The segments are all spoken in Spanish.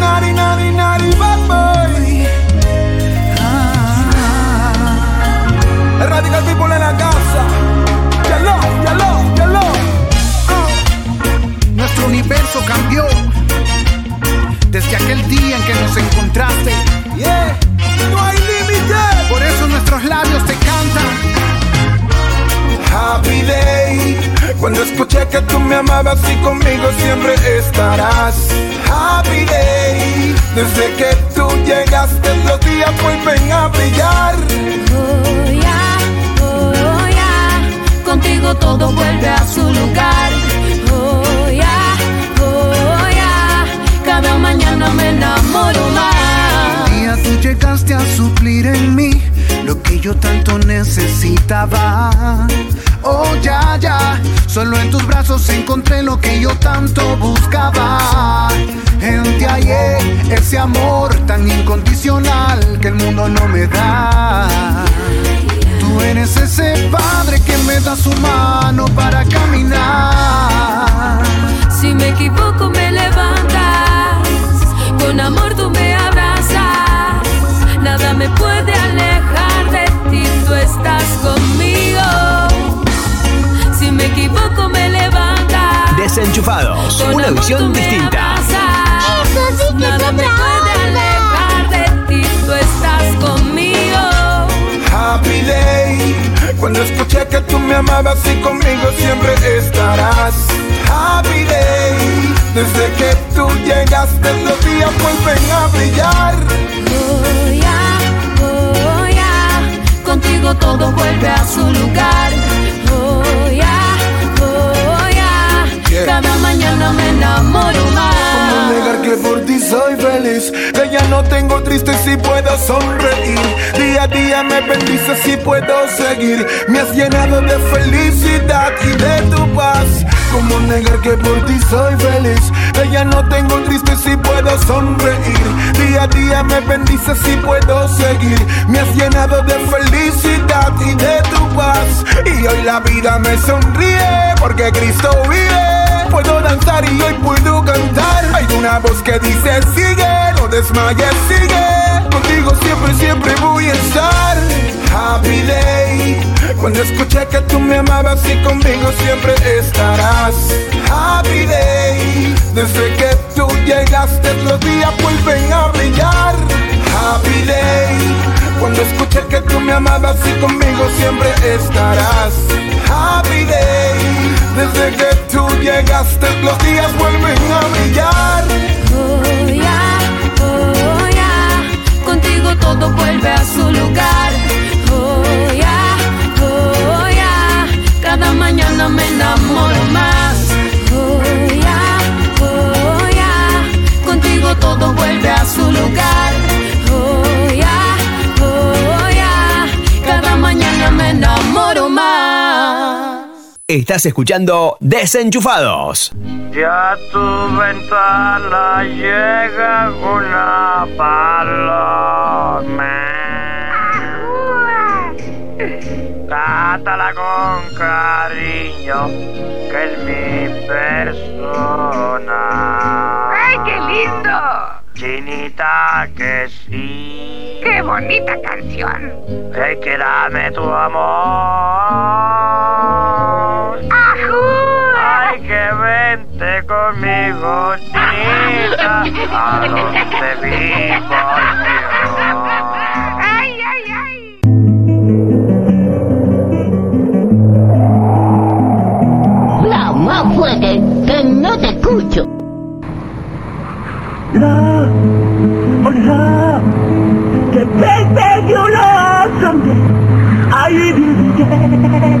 Naughty, naughty, naughty, bad boy. Ah. Radical people en la casa. Yalo, yalo, yalo. Nuestro universo cambió desde aquel día en que nos encontraste. Yeah, no hay límite. Por eso nuestros labios te cantan. Happy day. Cuando escuché que tú me amabas y conmigo siempre estarás. Happy day. Desde que tú llegaste los días vuelven a brillar. Oh ya, oh ya, contigo todo vuelve a su lugar. Oh ya, oh ya, cada mañana me enamoro más. Un día tú llegaste a suplir en mí lo que yo tanto necesitaba. Oh ya, ya, solo en tus brazos encontré lo que yo tanto buscaba. En ti hallé ese amor tan incondicional que el mundo no me da. Tú eres ese padre que me da su mano para caminar. Si me equivoco me levantas, con amor tú me abrazas. Nada me puede alejar tú estás conmigo. Si me equivoco me levantas. Desenchufados, con una visión distinta. Eso sí que Nada me puede alejar de ti, tú estás conmigo. Happy day. Cuando escuché que tú me amabas y conmigo siempre estarás. Happy day. Desde que tú llegaste los días vuelven a su lugar. Oh ya, oh Yeah. cada mañana me enamoro ¿Cómo más. negar que por ti soy feliz? De ya no tengo triste si puedo sonreír. Día a día me bendices si puedo seguir. Me has llenado de felicidad y de tu paz. ¿Cómo negar que por ti soy feliz? De ya no tengo triste si puedo sonreír. Día a día me bendices si puedo seguir. Me has llenado de felicidad y de tu paz. Y hoy la vida me sonríe porque Cristo vive. Puedo danzar y hoy puedo cantar. Hay una voz que dice sigue, no desmayes, sigue. Contigo siempre, siempre voy a estar. Happy day. Cuando escuché que tú me amabas y conmigo siempre estarás. Happy day. Desde que tú llegaste los días vuelven a brillar. Happy day. Cuando escuché que tú me amabas y conmigo siempre estarás. Happy day. Desde que tú llegaste los días vuelven a brillar. Oh ya, contigo todo vuelve a su lugar. Oh ya, cada mañana me enamoro más. Oh ya, contigo todo vuelve a su lugar. Me enamoro más. Estás escuchando Desenchufados. Ya tu ventana llega una paloma. Trátala con cariño, que es mi persona. ¡Ay, qué lindo! Chinita que sí. ¡Qué bonita canción! Hey, que dame tu amor. ¡Ajú! Ay, que vente conmigo, chinita, a donde vivo yo. ¡Ay, ay, ay! Habla más fuerte, que no te escucho. Love, the baby you love someday. I will forget.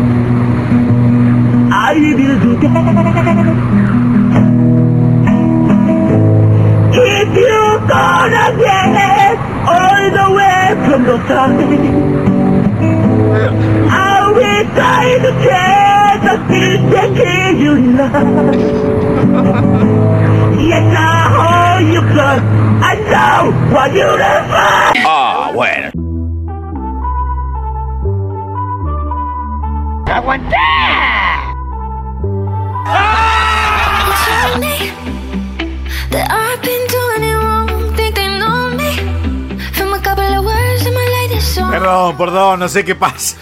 I will forget. If you gonna get all the way from the side, I will try to take the things that give you love. Yes, I hold you close. I know what you're afraid. Ah, bueno. ¡Aguanté! Johnny. I've been doing it wrong. Think they know me from a couple of words in my latest song. Perdón, perdón, no sé qué pasa.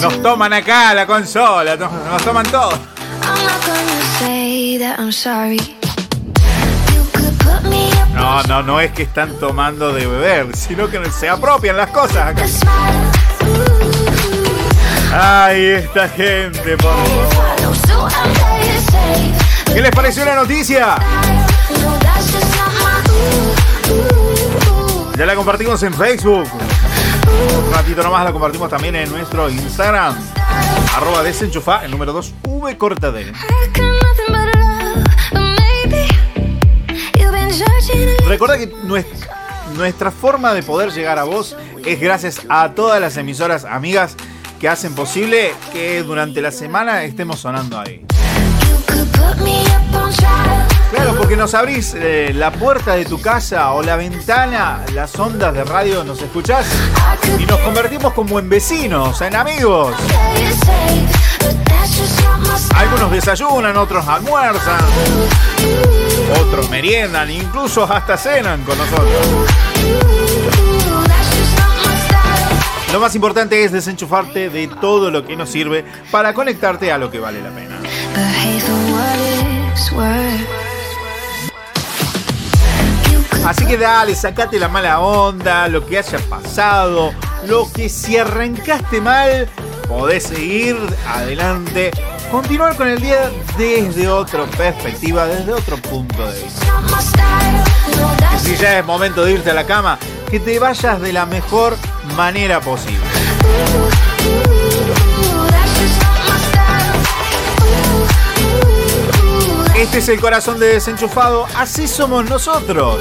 Nos toman acá la consola, nos, nos toman todo. No, no, no es que están tomando de beber, sino que se apropian las cosas acá. Ay, esta gente, por favor. ¿Qué les pareció la noticia? Ya la compartimos en Facebook. Un ratito nomás la compartimos también en nuestro Instagram. Arroba desenchufa, el número 2, V corta. Recuerda que nues- nuestra forma de poder llegar a vos es gracias a todas las emisoras amigas que hacen posible que durante la semana estemos sonando ahí. Claro, porque nos abrís eh, la puerta de tu casa o la ventana, las ondas de radio, nos escuchás y nos convertimos como en vecinos, en amigos. Algunos desayunan, otros almuerzan, otros meriendan, incluso hasta cenan con nosotros. Lo más importante es desenchufarte de todo lo que nos sirve para conectarte a lo que vale la pena. Así que dale, sacate la mala onda, lo que haya pasado, lo que si arrancaste mal, podés seguir adelante, continuar con el día desde otra perspectiva, desde otro punto de vista. Si ya es momento de irte a la cama, que te vayas de la mejor manera posible. Este es el corazón de desenchufado, así somos nosotros.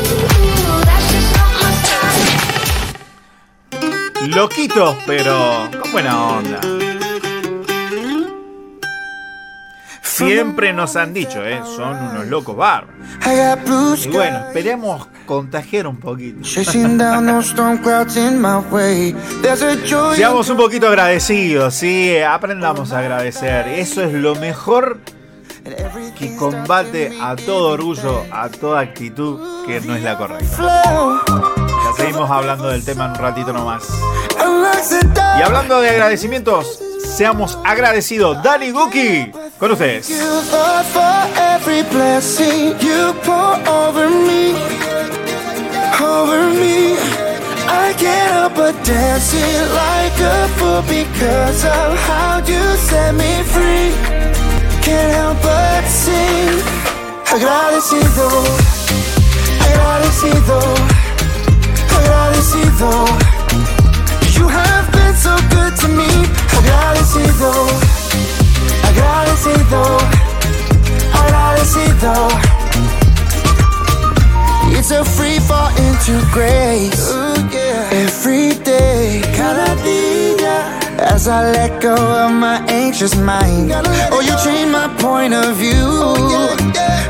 Loquitos, pero con buena onda. Siempre nos han dicho, ¿eh? Son unos locos bárbaros. Y bueno, esperemos contagiar un poquito. Seamos un poquito agradecidos, sí, aprendamos a agradecer. Eso es lo mejor que combate a todo orgullo, a toda actitud que no es la correcta. Ya seguimos hablando del tema en un ratito nomás. Y hablando de agradecimientos, seamos agradecidos. Dani Guki, con ustedes. I can't help but dancing like a fool because of how you set me free. Can't help but sing. Agradecido, agradecido, agradecido. You have so good to me. Agradecido. agradecido, agradecido. It's a free fall into grace. Every day, cada día. As I let go of my anxious mind. Oh, you changed my point of view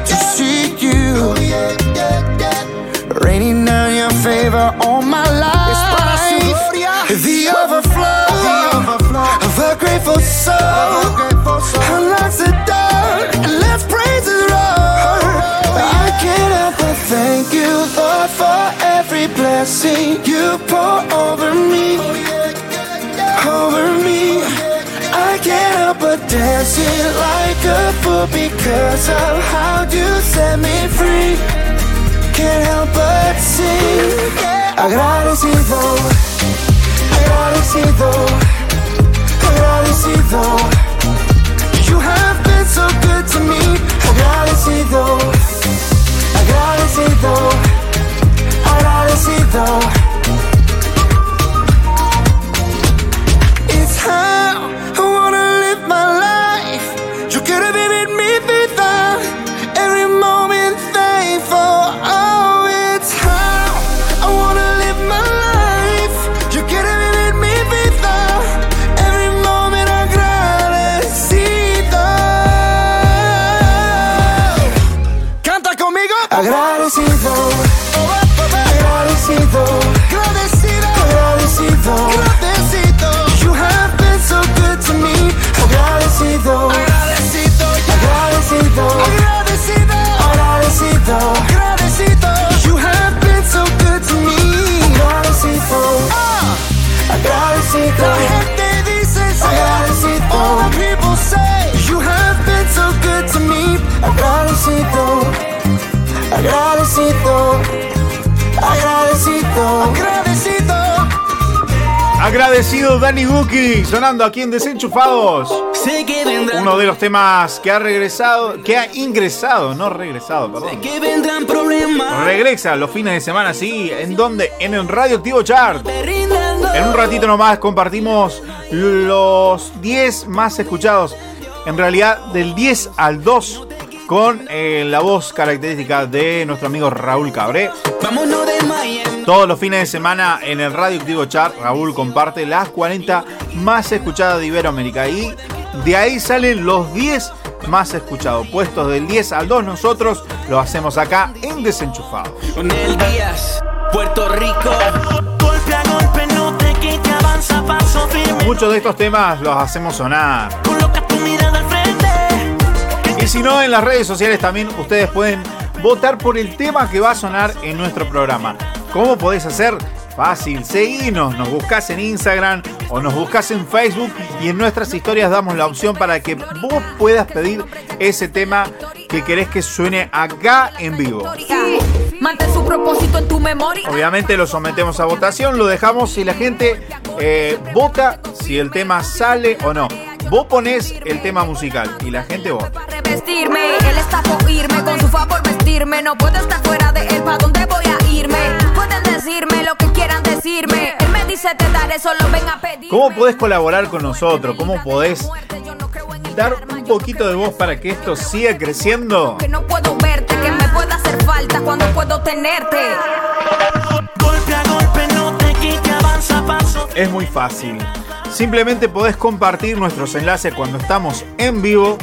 to see you. Raining down your favor on my life. The overflow of a grateful soul. Unlocks the door and let's praise the Lord. I can't help but thank you, Lord, for every blessing you pour over me. Over me. I can't help but dancing like a fool because of how you set me free. Sonando aquí en Desenchufados. Uno de los temas que ha regresado, que ha ingresado, no regresado, perdón. Regresa los fines de semana, sí. ¿En dónde? En el Radioactivo Chart. En un ratito nomás compartimos los 10 más escuchados. En realidad, del 10 al 2 con eh, la voz característica de nuestro amigo Raúl Cabré. Todos los fines de semana en el Radio Activo Chart, Raúl comparte las 40 más escuchadas de Iberoamérica y de ahí salen los 10 más escuchados. Puestos del 10 al 2 nosotros lo hacemos acá en Desenchufado. Con el Díaz, Puerto Rico. Golpe a golpe no te quite, avanza paso firme. Muchos de estos temas los hacemos sonar. Y si no, en las redes sociales también ustedes pueden votar por el tema que va a sonar en nuestro programa. ¿Cómo podés hacer? Fácil, seguinos, nos buscas en Instagram o nos buscas en Facebook y en nuestras historias damos la opción para que vos puedas pedir ese tema que querés que suene acá en vivo. Mantén su propósito en tu memoria. Obviamente lo sometemos a votación, lo dejamos y la gente eh, vota si el tema sale o no. Vos ponés el tema musical y la gente vota. Revestirme, él está por irme, con su favor vestirme. No puedo estar fuera de él, ¿pa' dónde voy a irme? Pueden decirme lo que quieran decirme. Él me dice te daré, solo ven a pedir. ¿Cómo podés colaborar con nosotros? ¿Cómo podés dar un poquito de voz para que esto siga creciendo? Que no puedo verte, que me pueda hacer falta cuando puedo tenerte. Golpe a golpe no te quite, avanza paso. Es muy fácil. Simplemente podés compartir nuestros enlaces cuando estamos en vivo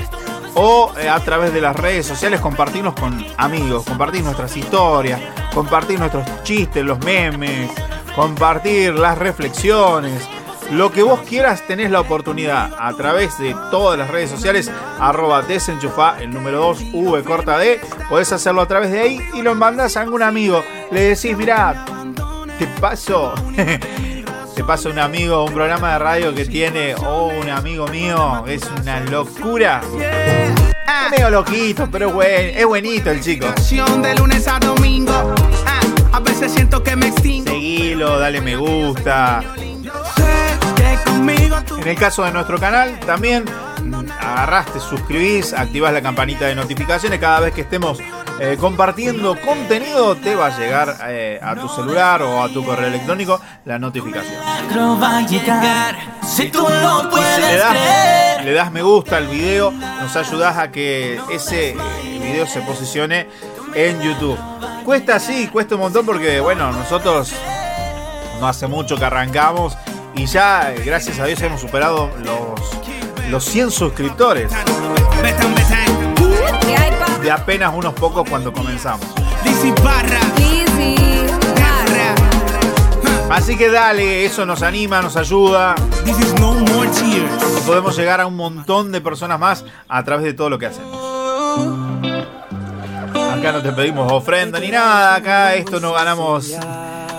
o eh, a través de las redes sociales compartirnos con amigos, compartir nuestras historias, compartir nuestros chistes, los memes, compartir las reflexiones. Lo que vos quieras tenés la oportunidad a través de todas las redes sociales, arroba desenchufa, el número 2, V corta D, podés hacerlo a través de ahí y lo mandas a algún amigo. Le decís, mirá, te paso, te paso un amigo, un programa de radio que tiene, o un amigo mío, es una locura. Es medio loquito, pero es, buen, es buenito el chico. De lunes a domingo, ah, a veces siento que me extingo. Seguilo, dale me gusta. En el caso de nuestro canal, también mm, agarrás, te suscribís, activás la campanita de notificaciones. Cada vez que estemos eh, compartiendo contenido, te va a llegar eh, a tu celular o a tu correo electrónico la notificación. Creo va a llegar. Si tú lo puedes Le das, creer. le das me gusta al video, nos ayudás a que ese eh, video se posicione en YouTube. Cuesta sí, cuesta un montón porque, bueno, nosotros no hace mucho que arrancamos y ya, gracias a Dios, hemos superado los, los 100 suscriptores. De apenas unos pocos cuando comenzamos. Así que dale, eso nos anima, nos ayuda. This is no more tears. Podemos llegar a un montón de personas más a través de todo lo que hacemos. Acá no te pedimos ofrenda ni nada, acá esto no ganamos.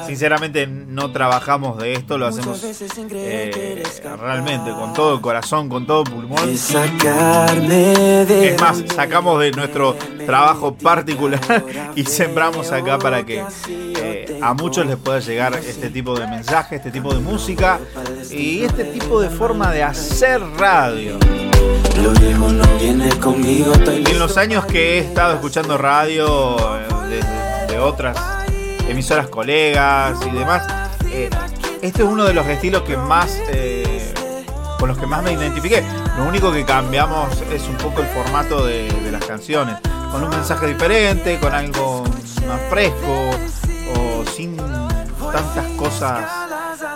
Sinceramente no trabajamos de esto, lo hacemos eh, realmente con todo el corazón, con todo pulmón. Sacarme de Es más, sacamos de nuestro trabajo particular y sembramos acá para que eh, a muchos les pueda llegar este tipo de mensaje, este tipo de música y este tipo de forma de hacer radio. Lo viejo no viene conmigo, estoy En los años que he estado escuchando radio eh, de otras emisoras colegas y demás, eh, este es uno de los estilos que más eh, con los que más me identifiqué. Lo único que cambiamos es un poco el formato de, de las canciones, con un mensaje diferente, con algo más fresco o sin tantas cosas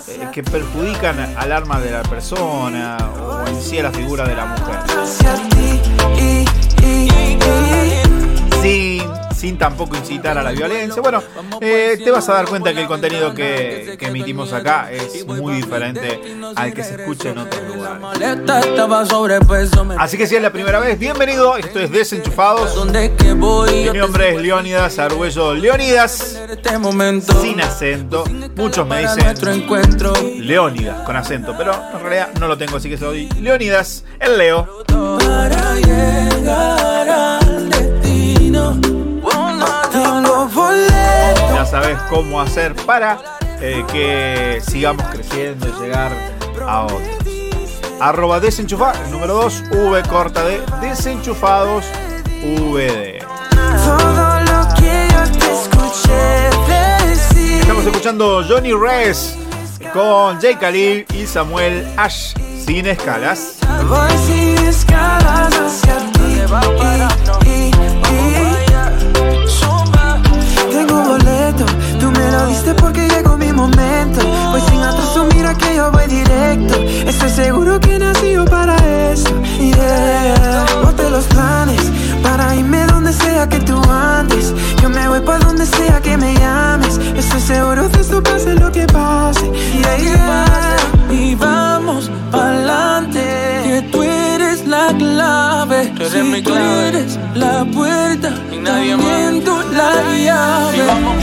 eh, que perjudican al alma de la persona o en sí a la figura de la mujer. y, sin, tampoco incitar a la violencia. Bueno, eh, te vas a dar cuenta que el contenido que, que emitimos acá es muy diferente al que se escucha en otros lugares. Así que si es la primera vez, bienvenido. Esto es Desenchufados. Mi nombre es Leónidas Arguello Leónidas, este sin acento. Muchos me dicen. Leónidas con acento, pero en realidad no lo tengo, así que soy Leónidas, el Leo. Para llegar al Ya sabes cómo hacer para eh, que sigamos creciendo y llegar a otros. Arroba desenchufar, número 2, V corta de desenchufados VD. Estamos escuchando Johnny Res con Jay Khalil y Samuel Ash sin escalas. Voy sin escalas hacia ti. Porque llegó mi momento. Voy sin atraso, mira que yo voy directo. Estoy seguro que nací yo para eso. Yeah. Bote los planes para irme donde sea que tú andes. Yo me voy para donde sea que me llames. Estoy seguro de esto pase lo que pase. Yeah, yeah. Y vamos pa'lante. Que tú eres la clave. Tú eres Si mi tú clave. eres la puerta. Y nadie también tú la llave. Y vamos,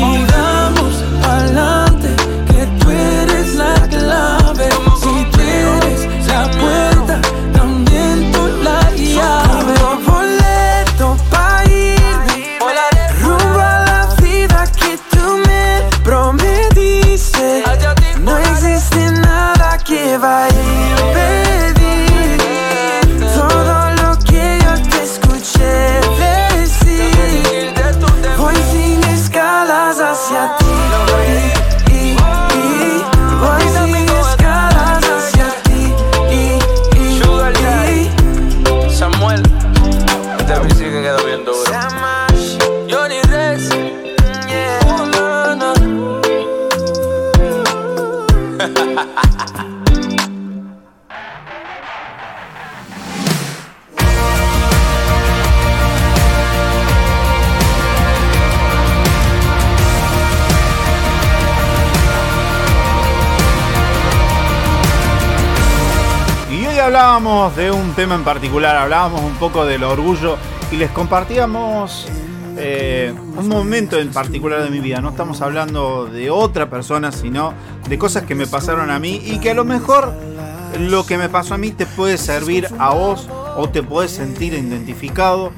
en particular, hablábamos un poco del orgullo y les compartíamos eh, un momento en particular de mi vida. No estamos hablando de otra persona, sino de cosas que me pasaron a mí y que a lo mejor lo que me pasó a mí te puede servir a vos o te puedes sentir identificado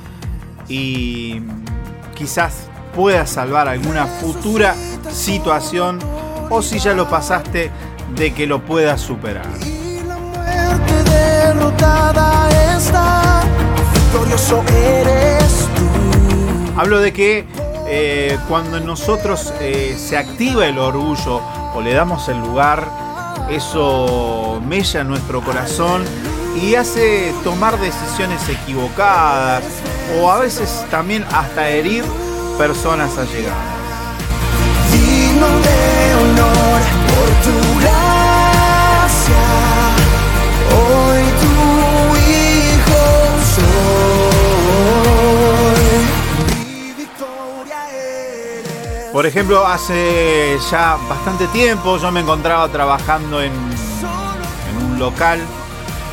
y quizás puedas salvar alguna futura situación o si ya lo pasaste de que lo puedas superar. Muerte derrotada está, victorioso eres tú. Hablo de que eh, cuando en nosotros eh, se activa el orgullo o le damos el lugar, eso mella nuestro corazón y hace tomar decisiones equivocadas o a veces también hasta herir personas allegadas. Digno de honor Por ejemplo, hace ya bastante tiempo yo me encontraba trabajando en, un local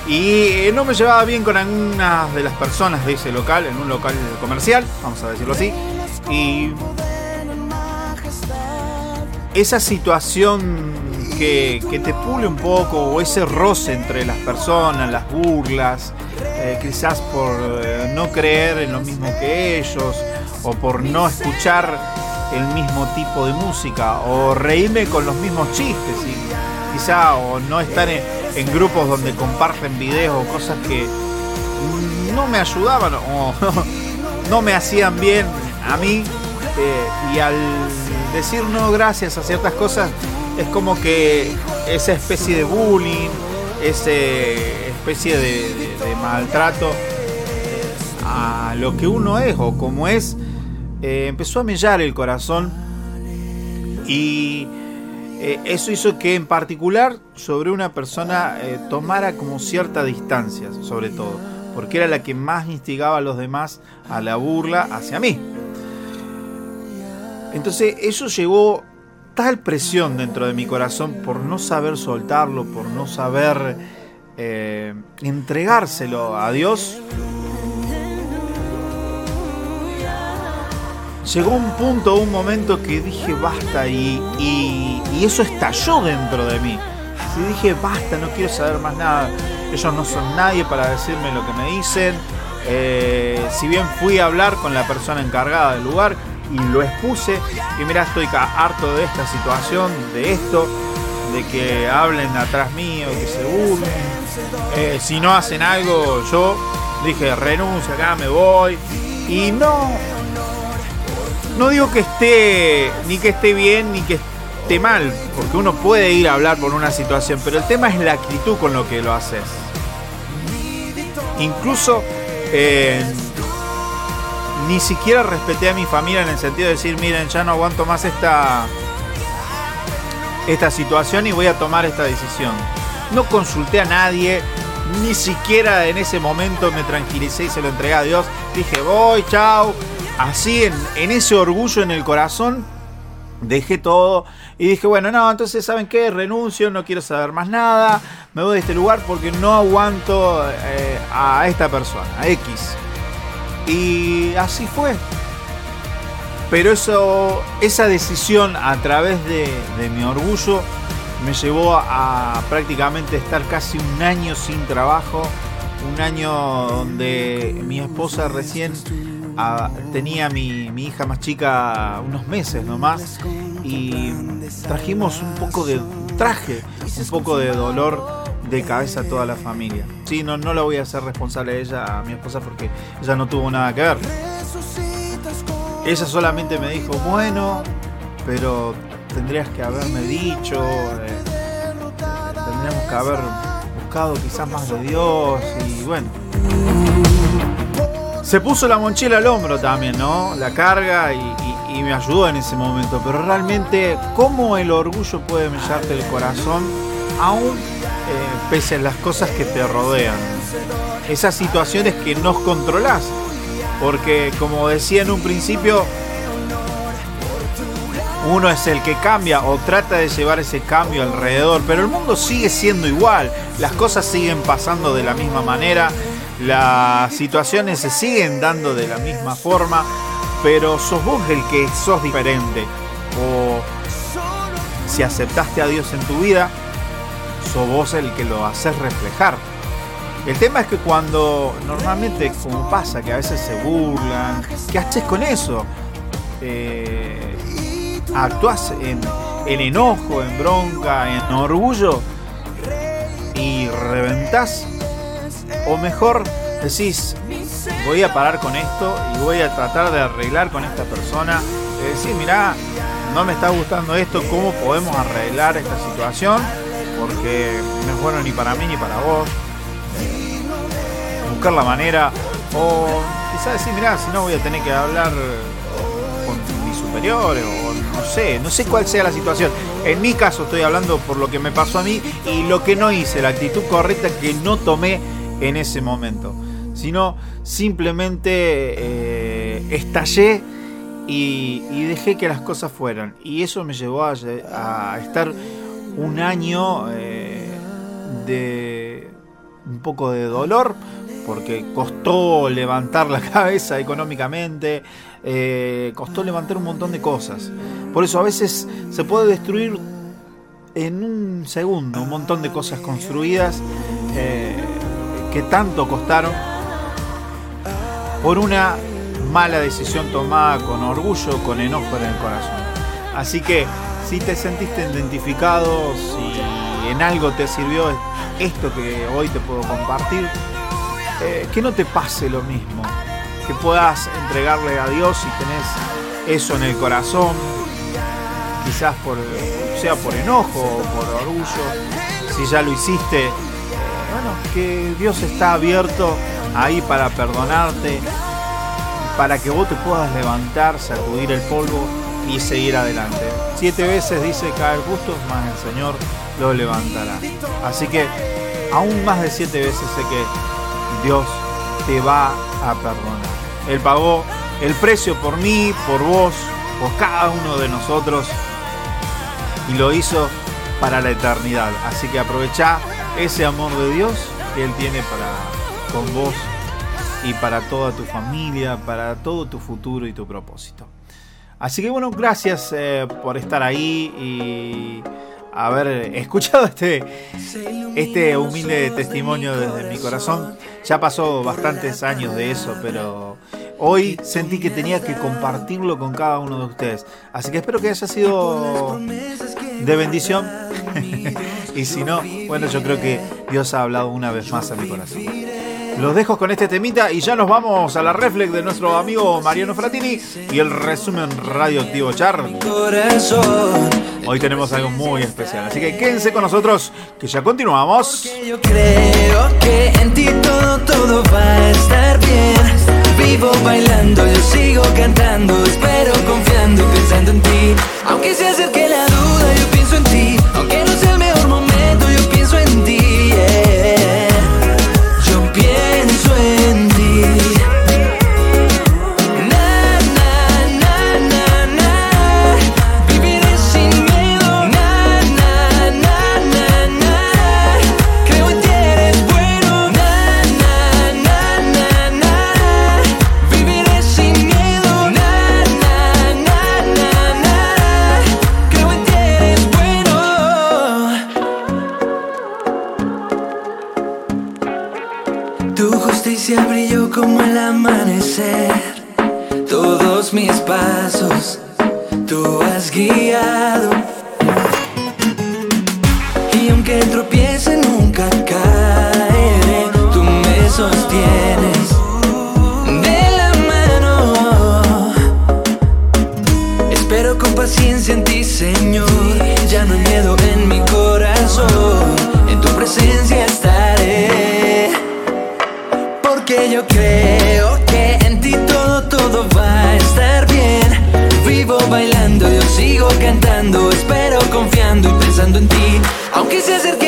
y eh, no me llevaba bien con algunas de las personas de ese local, en un local comercial, vamos a decirlo así. Y esa situación que, que te pule un poco, o ese roce entre las personas, las burlas, eh, quizás por eh, no creer en lo mismo que ellos, o por no escuchar el mismo tipo de música, o reírme con los mismos chistes, y quizá, o no estar en, grupos donde comparten videos o cosas que no me ayudaban o no me hacían bien a mí eh, y al decir no gracias a ciertas cosas es como que esa especie de bullying, esa especie de, de- maltrato a lo que uno es o como es, eh, empezó a mellar el corazón y eh, eso hizo que en particular sobre una persona eh, tomara como cierta distancia, sobre todo, porque era la que más instigaba a los demás a la burla hacia mí. Entonces eso llevó tal presión dentro de mi corazón por no saber soltarlo, por no saber entregárselo a Dios. Llegó un punto, un momento que dije basta y, eso estalló dentro de mí. Y dije basta, no quiero saber más nada. Ellos no son nadie para decirme lo que me dicen. Eh, si bien fui a hablar con la persona encargada del lugar, y lo expuse. Y mira, estoy harto de esta situación, de esto, de que hablen atrás mío, que se burlen. Eh, si no hacen algo, yo dije renuncio acá, me voy. Y no, no digo que esté, ni que esté bien, ni que esté mal, porque uno puede ir a hablar por una situación, pero el tema es la actitud con lo que lo haces. Incluso eh, ni siquiera respeté a mi familia en el sentido de decir, miren, ya no aguanto más esta, esta situación y voy a tomar esta decisión. No consulté a nadie, ni siquiera en ese momento me tranquilicé y se lo entregué a Dios. Dije, voy, chao. Así, en, ese orgullo en el corazón, dejé todo y dije, bueno, no, entonces, ¿saben qué? Renuncio, no quiero saber más nada, me voy de este lugar porque no aguanto eh, a esta persona, a X. Y así fue. Pero eso, esa decisión a través de, mi orgullo me llevó a prácticamente estar casi un año sin trabajo, un año donde mi esposa recién tenía mi, mi hija más chica unos meses nomás y trajimos un poco de traje, un poco de dolor de cabeza a toda la familia. Sí, no, no la voy a hacer responsable a ella, a mi esposa, porque ella no tuvo nada que ver. Ella solamente me dijo, bueno, pero tendrías que haberme dicho, eh, tendríamos que haber buscado quizás más de Dios y bueno. Se puso la mochila al hombro también, ¿no? La carga y me ayudó en ese momento. Pero realmente, ¿cómo el orgullo puede mellarte el corazón aún eh, pese a las cosas que te rodean? Esas situaciones que no controlás. Porque como decía en un principio, uno es el que cambia o trata de llevar ese cambio alrededor, pero el mundo sigue siendo igual, las cosas siguen pasando de la misma manera, las situaciones se siguen dando de la misma forma, pero sos vos el que sos diferente. O si aceptaste a Dios en tu vida, sos vos el que lo haces reflejar. El tema es que cuando normalmente, como pasa, que a veces se burlan, ¿qué haces con eso? Eh, actúas en, en enojo, en bronca, en orgullo y reventás. O mejor decís, voy a parar con esto y voy a tratar de arreglar con esta persona. Y decir, mirá, no me está gustando esto, ¿cómo podemos arreglar esta situación? Porque no es bueno ni para mí ni para vos. Eh, buscar la manera. O quizás decir, mirá, si no voy a tener que hablar con mis superiores o no sé, no sé cuál sea la situación. En mi caso estoy hablando por lo que me pasó a mí y lo que no hice, la actitud correcta que no tomé en ese momento, sino simplemente eh, estallé y, dejé que las cosas fueran. Y eso me llevó a, estar un año eh, de un poco de dolor, porque costó levantar la cabeza económicamente, eh, costó levantar un montón de cosas. Por eso a veces se puede destruir en un segundo un montón de cosas construidas que tanto costaron por una mala decisión tomada con orgullo, con enojo en el corazón. Así que si te sentiste identificado, si en algo te sirvió esto que hoy te puedo compartir, eh, que no te pase lo mismo, que puedas entregarle a Dios si tenés eso en el corazón, quizás por, sea por enojo o por orgullo, si ya lo hiciste, bueno, que Dios está abierto ahí para perdonarte, para que vos te puedas levantar, sacudir el polvo y seguir adelante. Siete veces dice caer justo, más el Señor lo levantará. Así que aún más de siete veces sé que Dios te va a perdonar. Él pagó el precio por mí, por vos, por cada uno de nosotros y lo hizo para la eternidad. Así que aprovecha ese amor de Dios que Él tiene para con vos y para toda tu familia, para todo tu futuro y tu propósito. Así que bueno, gracias eh, por estar ahí y haber escuchado este, este humilde testimonio desde mi corazón. Ya pasó bastantes años de eso, pero hoy sentí que tenía que compartirlo con cada uno de ustedes. Así que espero que haya sido de bendición. y si no, bueno, yo creo que Dios ha hablado una vez más a mi corazón. Los dejo con este temita y ya nos vamos a la reflex de nuestro amigo Mariano Fratini y el resumen radioactivo Char. Hoy tenemos algo muy especial, así que quédense con nosotros que ya continuamos. Yo creo que en ti todo, todo va a estar bien. Vivo bailando, yo sigo cantando, espero confiando pensando en ti. Aunque se acerque la y pensando en ti. Aunque se acerque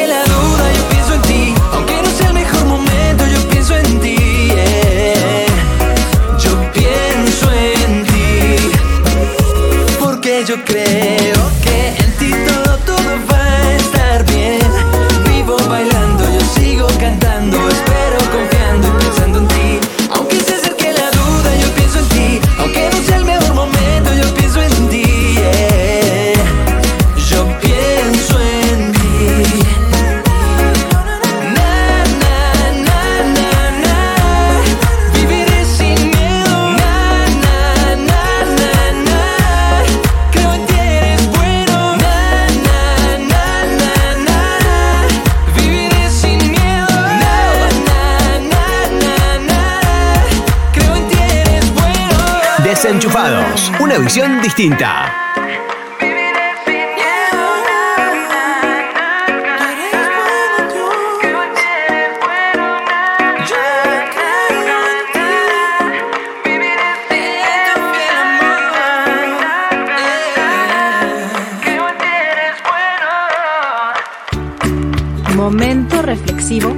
Distinta. Momento reflexivo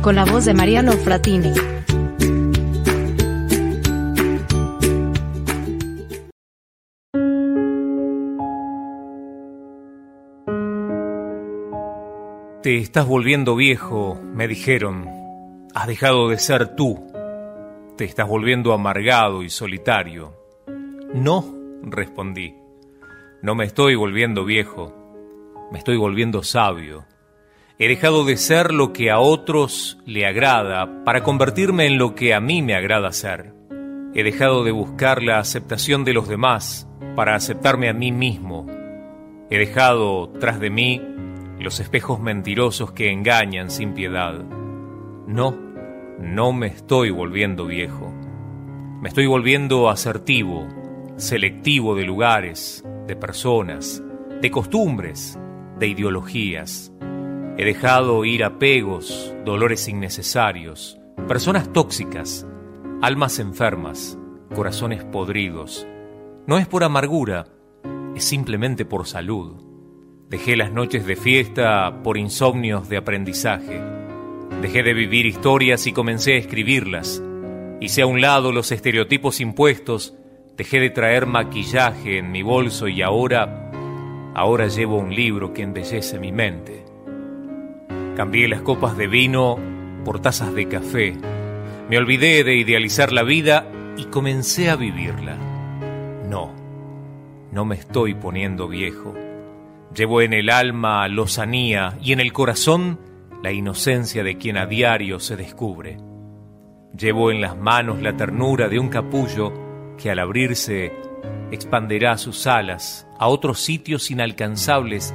con la voz de Mariano Fratini. Te estás volviendo viejo, me dijeron. Has dejado de ser tú. Te estás volviendo amargado y solitario. No, respondí. No me estoy volviendo viejo. Me estoy volviendo sabio. He dejado de ser lo que a otros le agrada para convertirme en lo que a mí me agrada ser. He dejado de buscar la aceptación de los demás para aceptarme a mí mismo. He dejado tras de mí los espejos mentirosos que engañan sin piedad. No, no me estoy volviendo viejo. Me estoy volviendo asertivo, selectivo de lugares, de personas, de costumbres, de ideologías. He dejado ir apegos, dolores innecesarios, personas tóxicas, almas enfermas, corazones podridos. No es por amargura, es simplemente por salud. Dejé las noches de fiesta por insomnios de aprendizaje. Dejé de vivir historias y comencé a escribirlas. Hice a un lado los estereotipos impuestos, dejé de traer maquillaje en mi bolso y ahora, ahora llevo un libro que embellece mi mente. Cambié las copas de vino por tazas de café. Me olvidé de idealizar la vida y comencé a vivirla. No, no me estoy poniendo viejo. Llevo en el alma lozanía y en el corazón la inocencia de quien a diario se descubre. Llevo en las manos la ternura de un capullo que al abrirse expanderá sus alas a otros sitios inalcanzables,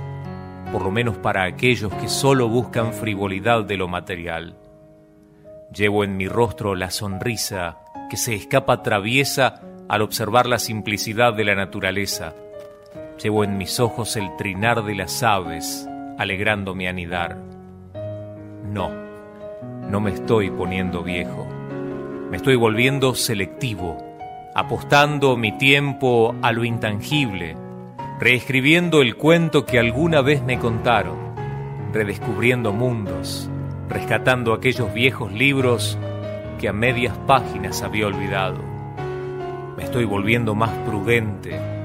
por lo menos para aquellos que solo buscan frivolidad de lo material. Llevo en mi rostro la sonrisa que se escapa traviesa al observar la simplicidad de la naturaleza. Llevo en mis ojos el trinar de las aves, alegrando mi anidar. No, no me estoy poniendo viejo. Me estoy volviendo selectivo, apostando mi tiempo a lo intangible, reescribiendo el cuento que alguna vez me contaron, redescubriendo mundos, rescatando aquellos viejos libros que a medias páginas había olvidado. Me estoy volviendo más prudente.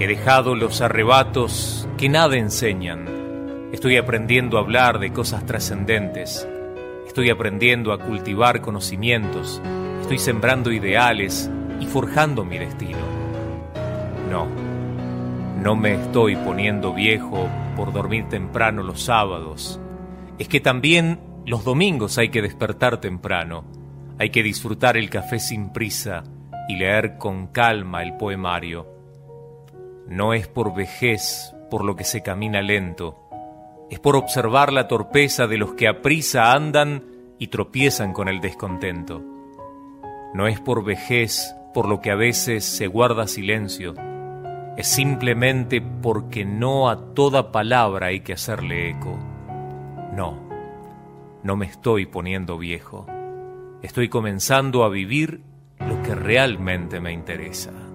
He dejado los arrebatos que nada enseñan. Estoy aprendiendo a hablar de cosas trascendentes. Estoy aprendiendo a cultivar conocimientos. Estoy sembrando ideales y forjando mi destino. No, no me estoy poniendo viejo por dormir temprano los sábados. Es que también los domingos hay que despertar temprano hay que disfrutar el café sin prisa y leer con calma el poemario. No es por vejez por lo que se camina lento, es por observar la torpeza de los que a prisa andan y tropiezan con el descontento. No es por vejez por lo que a veces se guarda silencio, es simplemente porque no a toda palabra hay que hacerle eco. No, no me estoy poniendo viejo. Estoy comenzando a vivir lo que realmente me interesa.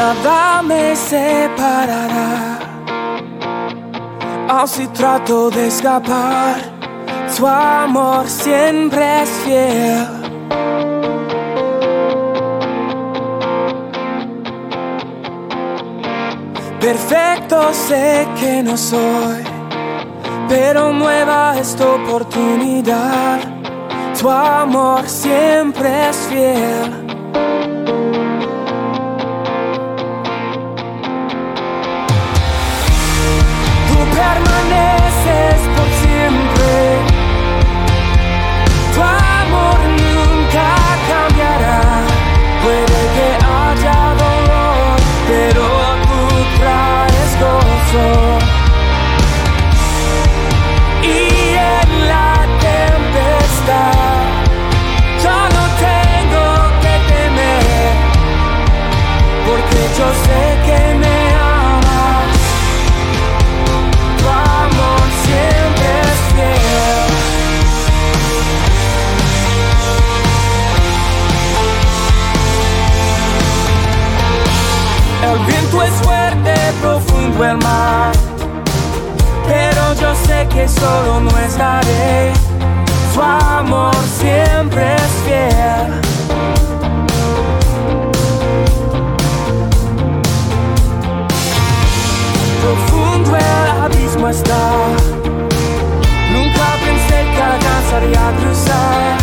Nada me separará. Así trato de escapar, su amor siempre es fiel. Perfecto sé que no soy, pero nueva esta oportunidad. Tu amor siempre es fiel. Y en la tempestad yo no tengo que temer, porque yo sé que me mar. Pero yo sé que solo no estaré. Su amor siempre es fiel. Profundo el abismo está. Nunca pensé que alcanzaría a cruzar.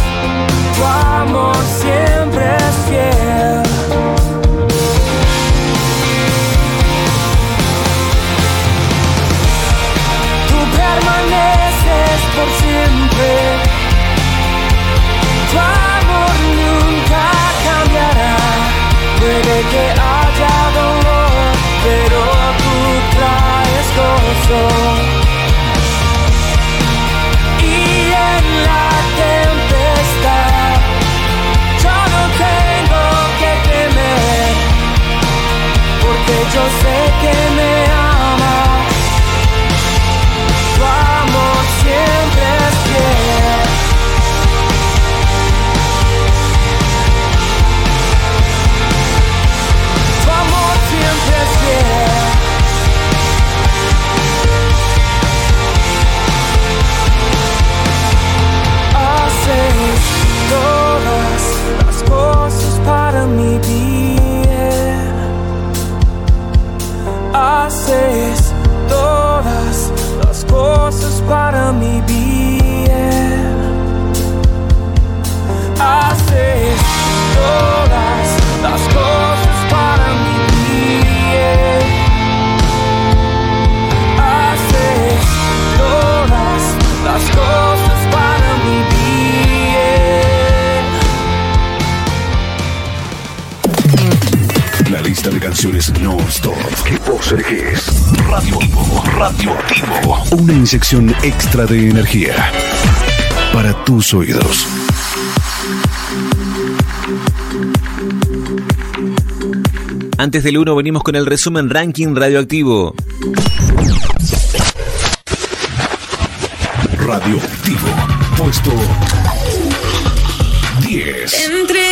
Tu amor siempre yo sé que me canciones non-stop que vos elegís. Radioactivo, radioactivo. Una inyección extra de energía para tus oídos. Antes del 1 venimos con el resumen ranking radioactivo. Radioactivo, puesto 10. Entregó la llave.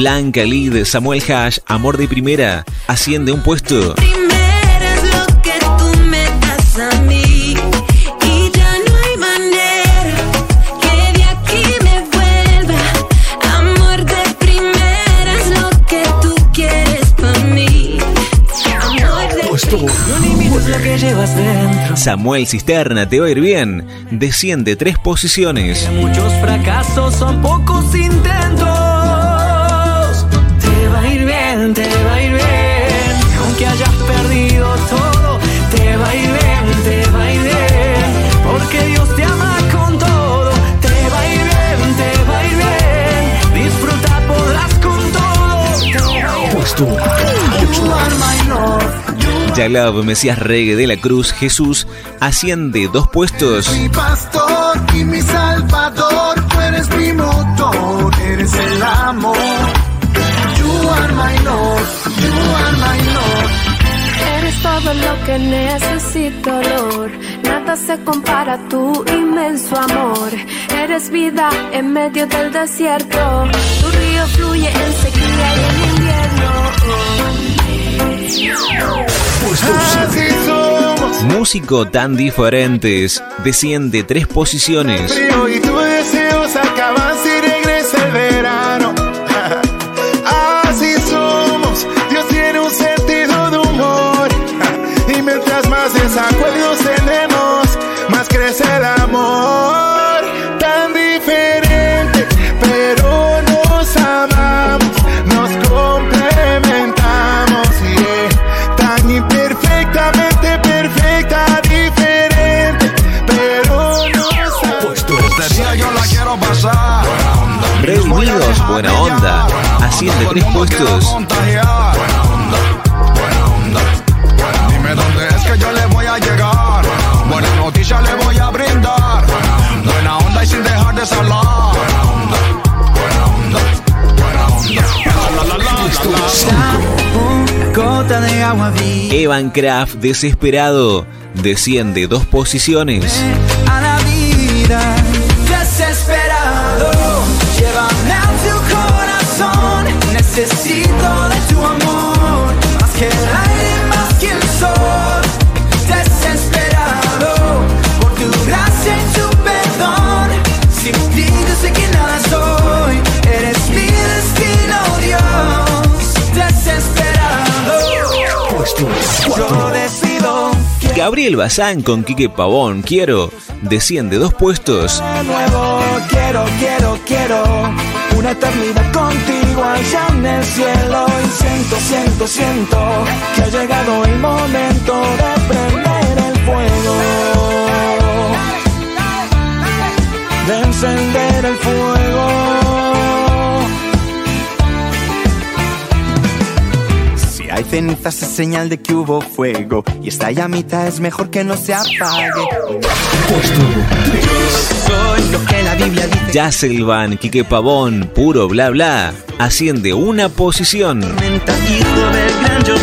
Blanca Lee de Samuel Hash, Amor de Primera, asciende un puesto. Primero es lo que tú me das a mí. Y ya no hay manera que de aquí me vuelva. Amor de primera es lo que tú quieres para mí. Amor de Puesto lo que llevas dentro. Samuel Cisterna, te va a ir bien, desciende tres posiciones. Muchos fracasos son pocos intentos. Yalab Mesías Reggae de la Cruz Jesús asciende dos puestos. Mi pastor y mi salvador, tú eres mi motor, eres el amor. You are my Lord, you are my Lord. Eres todo lo que necesito, Lord. Nada se compara a tu inmenso amor. Eres vida en medio del desierto. Tu río fluye en sequía y en invierno. Somos. Músico tan diferentes, desciende tres posiciones. Buena onda, asciende tres puestos. Dime dónde es que yo le voy a llegar. Buena noticia le voy a brindar. Buena onda y sin dejar de vi Evan Kraft, desesperado, desciende dos posiciones. Necesito de tu amor, más que el aire, más que el sol. Desesperado, por tu gracia y tu perdón. Sin ti yo sé que nada soy, eres mi destino, Dios. Desesperado, yo decido Gabriel Bazán con Quique Pavón, quiero, desciende dos puestos. de nuevo. Quiero, quiero, quiero una eternidad contigo allá en el cielo. Y siento, siento, siento que ha llegado el momento de prender cenizas es señal de que hubo fuego y esta llamita es mejor que no se apague. Soy lo que la Biblia dice. Yasselvan, Quique Pavón, puro bla bla, asciende una posición. Soy. Yo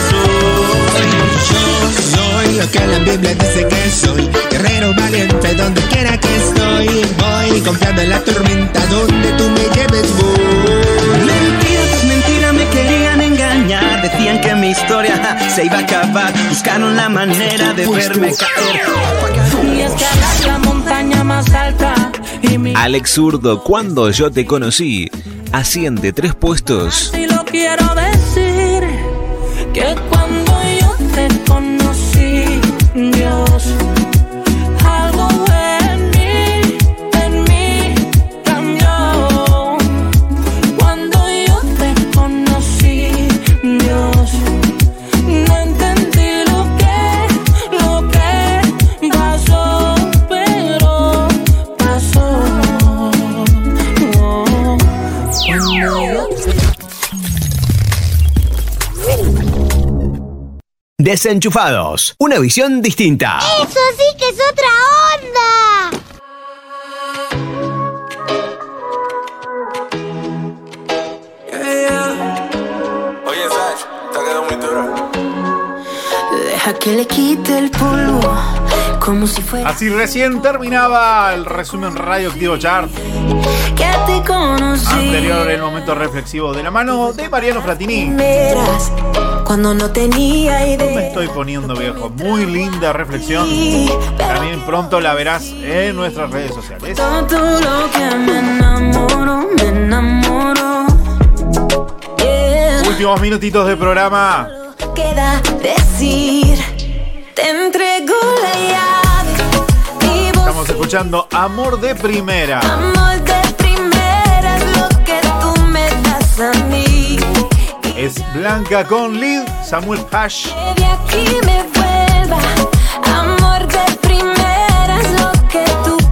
soy lo que la Biblia dice que soy. Guerrero valiente donde quiera que estoy. Voy confiando en la tormenta donde tú me lleves voy. Mentira, tras mentira me querían engañar soñar. Decían que mi historia se iba a acabar. Buscaron la manera de pues verme caer. Alex Zurdo, cuando yo te conocí, asciende tres puestos. Si lo quiero decir, que cuando yo te conocí, Dios. Desenchufados, una visión distinta. Eso sí que es otra onda. Que le quite el polvo, como si fuera Así recién terminaba el resumen radioactivo chart que te conocí. anterior el momento reflexivo de la mano de Mariano Fratini. Primeras, cuando no tenía Me idea. estoy poniendo viejo. Muy linda reflexión. También pronto la verás en nuestras redes sociales. Todo lo que me enamoro, me enamoro. Yeah. Últimos minutitos de programa. Queda decir, te entrego la llave. Estamos escuchando Amor de Primera. Amor Es Blanca con Lid, Samuel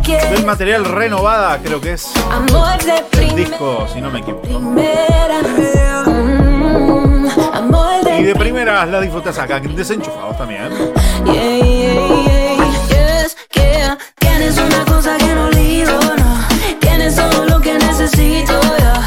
quieres. Del material renovada, creo que es Amor de el primera. disco, si no me equivoco. Mm, Y de primeras la disfrutas acá, desenchufados también. Yeah. Tienes una cosa que no olvido, no. Tienes todo lo que necesito, yeah.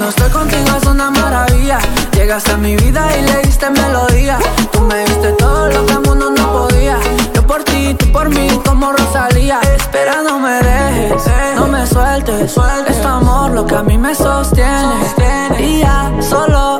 Cuando estoy contigo es una maravilla. Llegas a mi vida y le diste melodía. Tú me diste todo lo que el mundo no podía. Yo por ti, tú por mí como Rosalía. Espera no me dejes, no me sueltes. Es tu amor lo que a mí me sostiene. Y ya solo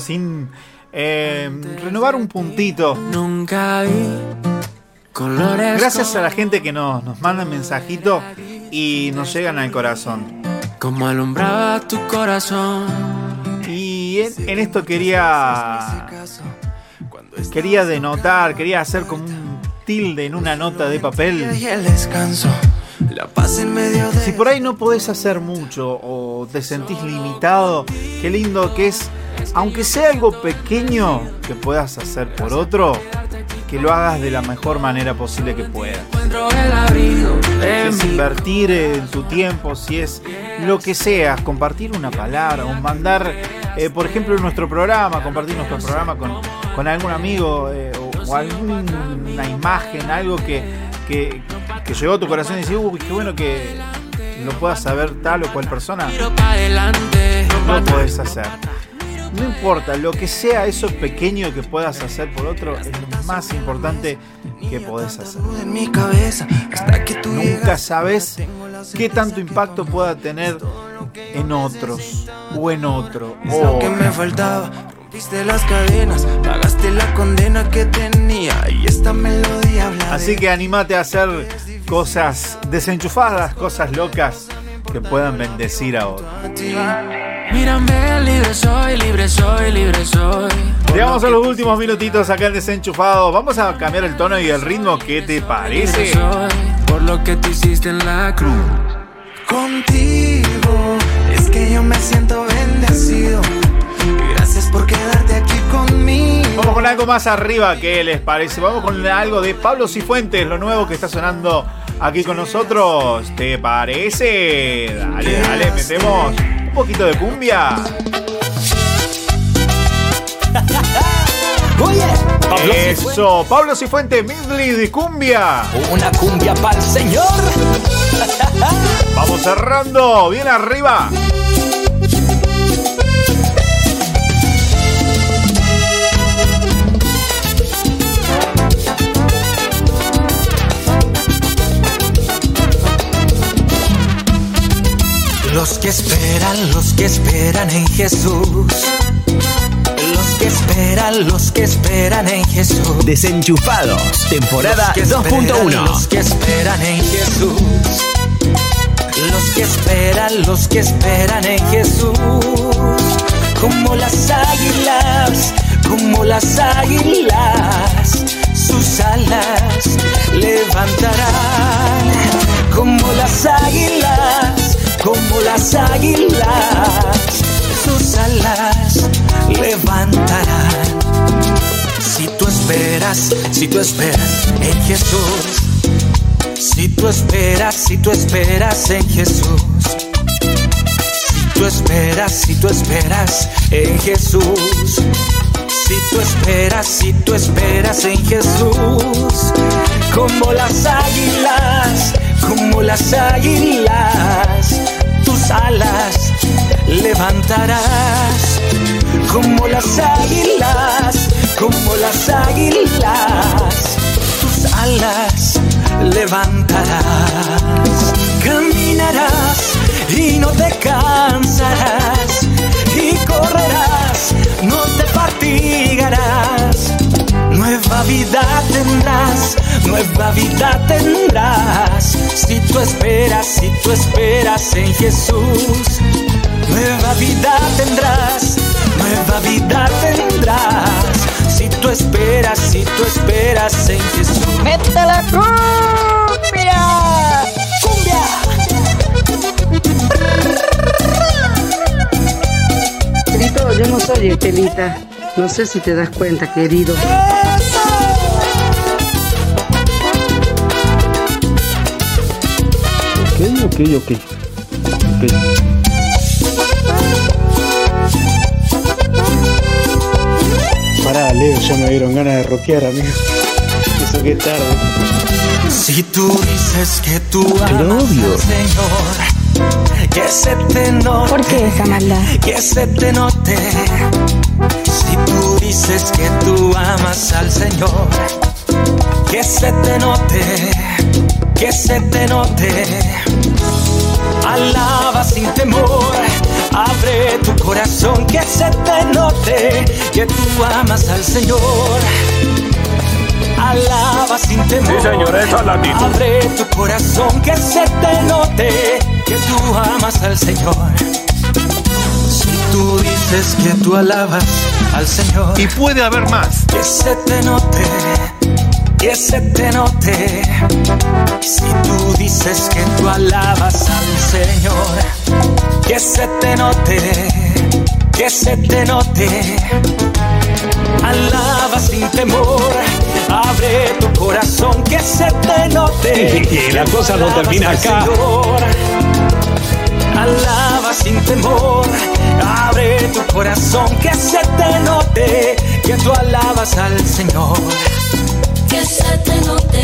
sin eh, renovar un puntito. Nunca colores Gracias a la gente que nos, nos manda mensajito y nos llegan al corazón. Como alumbraba tu corazón Y en, en esto quería quería denotar, quería hacer como un tilde en una nota de papel. Si por ahí no podés hacer mucho o te sentís limitado, qué lindo que es, aunque sea algo pequeño que puedas hacer por otro, que lo hagas de la mejor manera posible que puedas. es invertir en tu tiempo, si es lo que sea, compartir una palabra o mandar, eh, por ejemplo, nuestro programa, compartir nuestro programa con, con algún amigo eh, o, o alguna imagen, algo que, que, que llegó a tu corazón y decís, uy, qué bueno que lo puedas saber tal o cual persona, lo podés hacer. No importa, lo que sea eso pequeño que puedas hacer por otro, es lo más importante que podés hacer. Nunca sabes qué tanto impacto pueda tener en otros o en otro. Así que animate a hacer cosas desenchufadas, cosas locas que puedan bendecir a otros. Mírame, libre soy, libre soy, libre soy. Llegamos a los últimos minutitos acá en Desenchufado. Vamos a cambiar el tono y el ritmo. ¿Qué te parece? por lo que tú hiciste en la cruz. Contigo es que yo me siento bendecido. Gracias por quedarte aquí conmigo. Vamos con con algo más arriba, ¿qué les parece? Vamos con algo de Pablo Cifuentes, lo nuevo que está sonando aquí con nosotros. ¿Te parece? Dale, dale, metemos un poquito de cumbia. Oye, Pablo Eso, Pablo Cifuentes, Midley de cumbia. Una cumbia para el señor. Vamos cerrando, bien arriba. Los que esperan, los que esperan en Jesús. Los que esperan, los que esperan en Jesús. Desenchufados, temporada Los que esperan, 2.1. Los que esperan en Jesús. Los que esperan, los que esperan en Jesús. Como las águilas, como las águilas. Sus alas levantarán. Como las águilas, como las águilas. Sus alas levantarán. Si tú esperas, si tú esperas en Jesús. Si tú esperas, si tú esperas en Jesús. Si tú esperas, si tú esperas en Jesús. Si tú esperas, si tú esperas en Jesús. Como las águilas, como las águilas. Tus alas levantarás. Como las águilas, como las águilas. Tus alas levantarás, caminarás y no te cansarás, y correrás, no te fatigarás. Nueva vida tendrás, nueva vida tendrás, si tú esperas, si tú esperas en Jesús. Nueva vida tendrás, nueva vida tendrás, si tú esperas, si tú esperas en Jesús. ¡Métela cumbia! ¡Cumbia! Querido, yo no soy Estelita. No sé si te das cuenta, querido. Ok, ok, ok. Ok. Pará, Leo, ya me dieron ganas de rockear, amigo. Eso que es tarde. Si tú dices que tú Pero amas obvio. al Señor, que se te note. ¿Por qué esa maldad? Que se te note. Si tú dices que tú amas al Señor, que se te note. Que se te note. Alaba sin temor. Abre tu corazón, que se te note. Que tú amas al Señor. Alaba sin temor. Sí, señor, esa es la actitud. Abre tu corazón, que se te note que tú amas al Señor. Si tú dices que tú alabas al Señor. Y puede haber más. Que se te note, que se te note. Si tú dices que tú alabas al Señor. Que se te note, que se te note. Alaba sin temor. Abre tu corazón que se te note. Y la cosa no termina acá. Señor. Alaba sin temor. Abre tu corazón que se te note. Que tú alabas al Señor. Que se te note,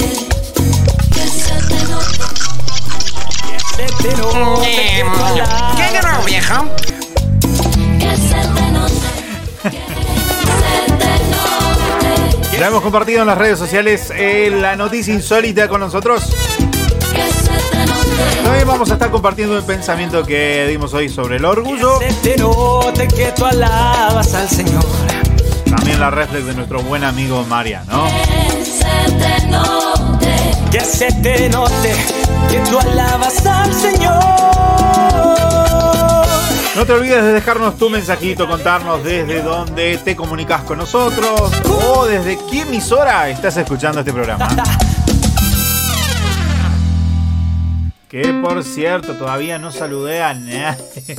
que se te note. Que se te note. que tú alabas. ¿Qué grabó, viejo? Que se te note, que se te note. Ya hemos compartido en las redes sociales eh, la noticia insólita con nosotros. También vamos a estar compartiendo el pensamiento que dimos hoy sobre el orgullo. Que se te note que tú alabas al Señor. También la reflex de nuestro buen amigo Mariano. Que se te note. Que se te note que tú alabas al Señor. No te olvides de dejarnos tu mensajito, contarnos desde dónde te comunicas con nosotros o desde qué emisora estás escuchando este programa. Que por cierto, todavía no saludé a nadie.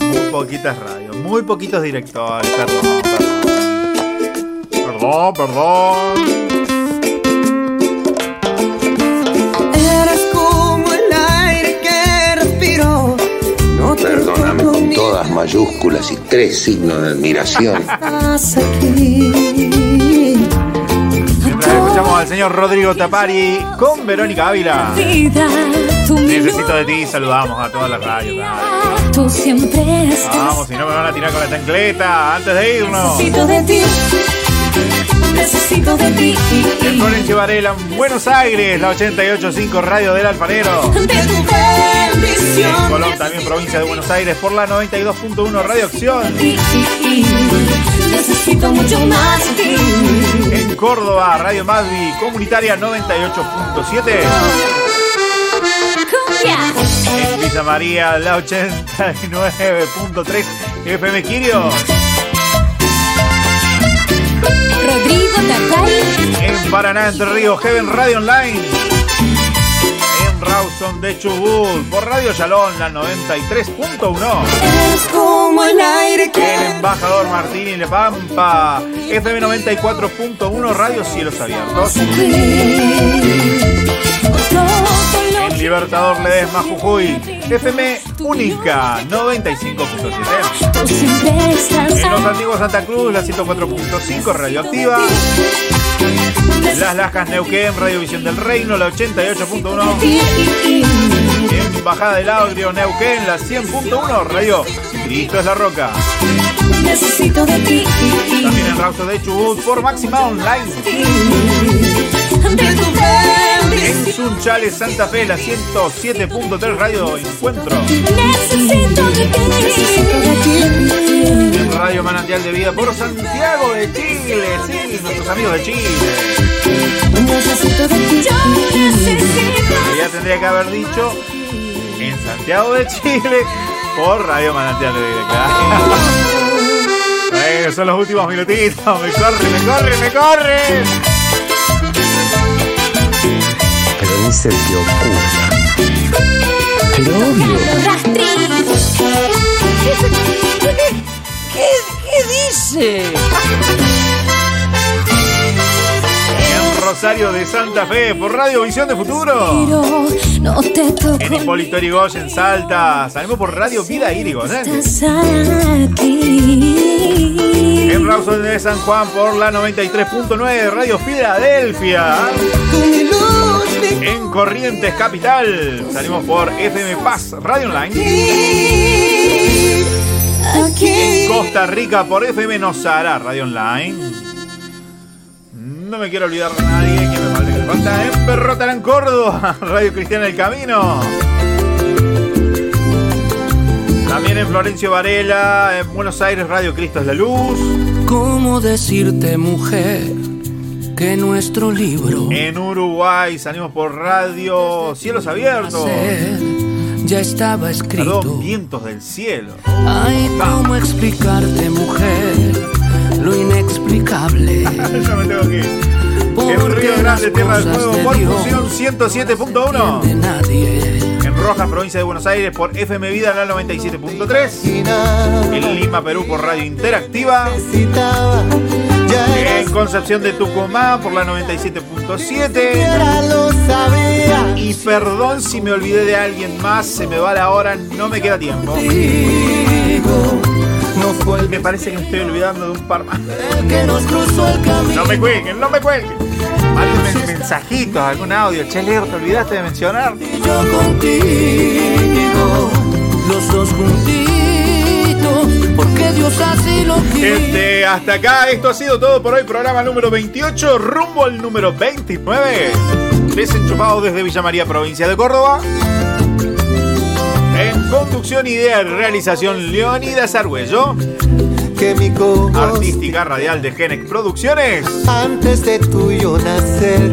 Muy poquitas radios, muy poquitos directores, perdón, perdón. No, perdón. Todas mayúsculas y tres signos de admiración. estás aquí. Mientras escuchamos al señor Rodrigo Tapari con Verónica Ávila. Necesito de ti, saludamos a todas las radios. tú siempre estás. Vamos, si no me van a tirar con la chancleta antes de irnos. Necesito de ti. Necesito de ti. Florencio Varela, en Buenos Aires, la 88.5 Radio del Alfarero. De tu En. Colón, también provincia de Buenos Aires, por la 92.1 Radio Acción. Necesito mucho más. En Córdoba, Radio Madvi, comunitaria 98.7. Cumbia. En Villa María, la 89.3 FM Quirio. Rodrigo Tatay. En Paraná, Entre Ríos, Heaven Radio Online. Rawson de Chubut, por Radio Yalón, la 93.1. Eres como el aire que El embajador Martín y Pampa, FM 94.1 Radio Cielos Abiertos. En Libertador Ledesma Jujuy, FM Única 95.7. Tú siempre estás En los antiguos Santa Cruz, la 104.5 Radioactiva. Las Lajas Neuquén, Radiovisión del Reino, la 88.1. En Bajada del Agrio, Neuquén, la 100.1 Radio Cristo es la Roca. Necesito de ti. También en Rauso de Chubut por Máxima Online. De tu bendición. En Sunchales, Santa Fe, la 107.3 Radio Encuentro. En Radio Manantial de Vida por Santiago de Chile. Sí, nuestros amigos de Chile. Ya tendría que haber dicho en Santiago de Chile por Radio Manantial de Vida. Son los últimos minutitos. Me corre, me corre, me corre. Pero ni se te ocurra. Pero obvio. ¿Qué, qué dice? En Rosario de Santa Fe por Radio Visión de Futuro. No te toco. En Hipólito Yrigoyen, Salta. Salimos por Radio Vida Irigoyen. Estás aquí. En Rawson de San Juan por la 93.9 Radio Filadelfia. En Corrientes Capital salimos por FM Paz Radio Online. En Costa Rica por FM Nosara Radio Online. No me quiero olvidar de nadie que me que falta. En Perrotarán Córdoba, Radio Cristiana del Camino. También en Florencio Varela, en Buenos Aires, Radio Cristo es la Luz. ¿Cómo decirte, mujer, que nuestro libro En Uruguay salimos por Radio Cielos Abiertos. ya estaba escrito? Perdón, vientos del cielo. Ay, ¿cómo explicarte, mujer, lo inexplicable? ya me tengo que ir. En Río Grande, Tierra del Fuego, por fusión 107.1. de nadie. En Rojas, provincia de Buenos Aires, por FM Vida, la 97.3. En Lima, Perú, por Radio Interactiva. En Concepción de Tucumán, por la 97.7. Y perdón si me olvidé de alguien más, se me va la hora, no me queda tiempo. Me parece que me estoy olvidando de un par más. No me cuelguen, no me cuelguen. Manden mensajitos, algún audio. Che, Leo, te olvidaste de mencionar. Yo contigo, los dos juntitos, porque Dios así lo quiere. Gente, hasta acá. Esto ha sido todo por hoy. Programa número 28, rumbo al número 29. Desenchufado desde Villa María, provincia de Córdoba. En conducción, idea y realización, Leonidas Argüello. Artística radial de Genex Producciones. Antes de tuyo nacer,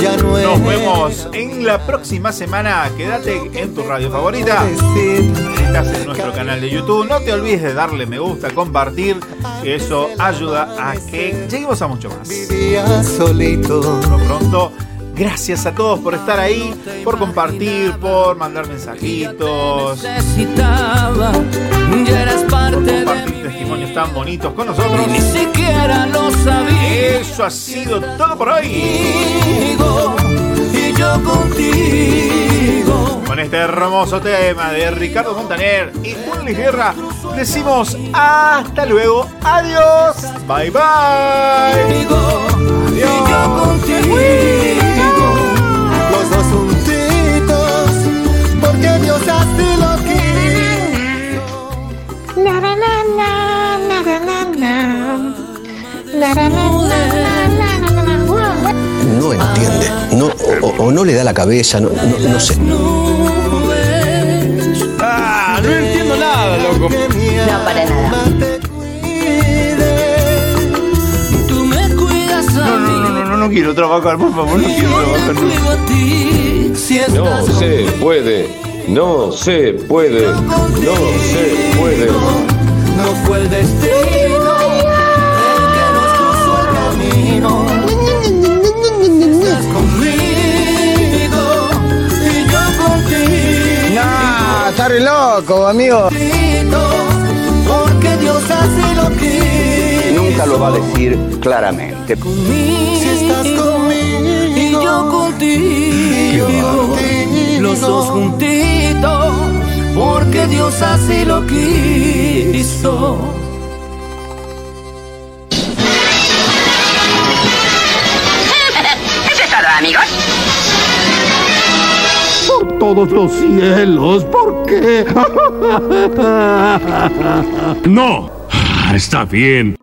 ya no Nos vemos en la próxima semana. Quédate en tu radio favorita. Estás en nuestro canal de YouTube. No te olvides de darle me gusta, compartir. Que eso ayuda a que lleguemos a mucho más. vivía solito. Por lo pronto, gracias a todos por estar ahí, por compartir, por mandar mensajitos, Necesitaba, ya eras parte de compartir testimonios tan bonitos con nosotros. Ni siquiera lo sabía. Eso ha sido todo por hoy. Y yo contigo. Con este hermoso tema de Ricardo Montaner y Juan Luis Guerra, decimos hasta luego. Adiós. Bye bye. Y yo contigo. Los dos juntitos, porque Dios así lo quiso. La la la No entiende, no, o, o no le da la cabeza, no, no, no sé. Ah, no entiendo nada, loco. No, para nada. Tú me cuidas a No, no, no, no, no, quiero trabajar, por favor, no quiero trabajar. no. Se puede, no se puede, no se puede. No fue loco, amigo. Porque Dios así lo quiso. Nunca lo va a decir claramente. Si estás conmigo y yo contigo, los dos juntitos, porque Dios así lo quiso. Eso todos los cielos, ¿por qué? No. Está bien.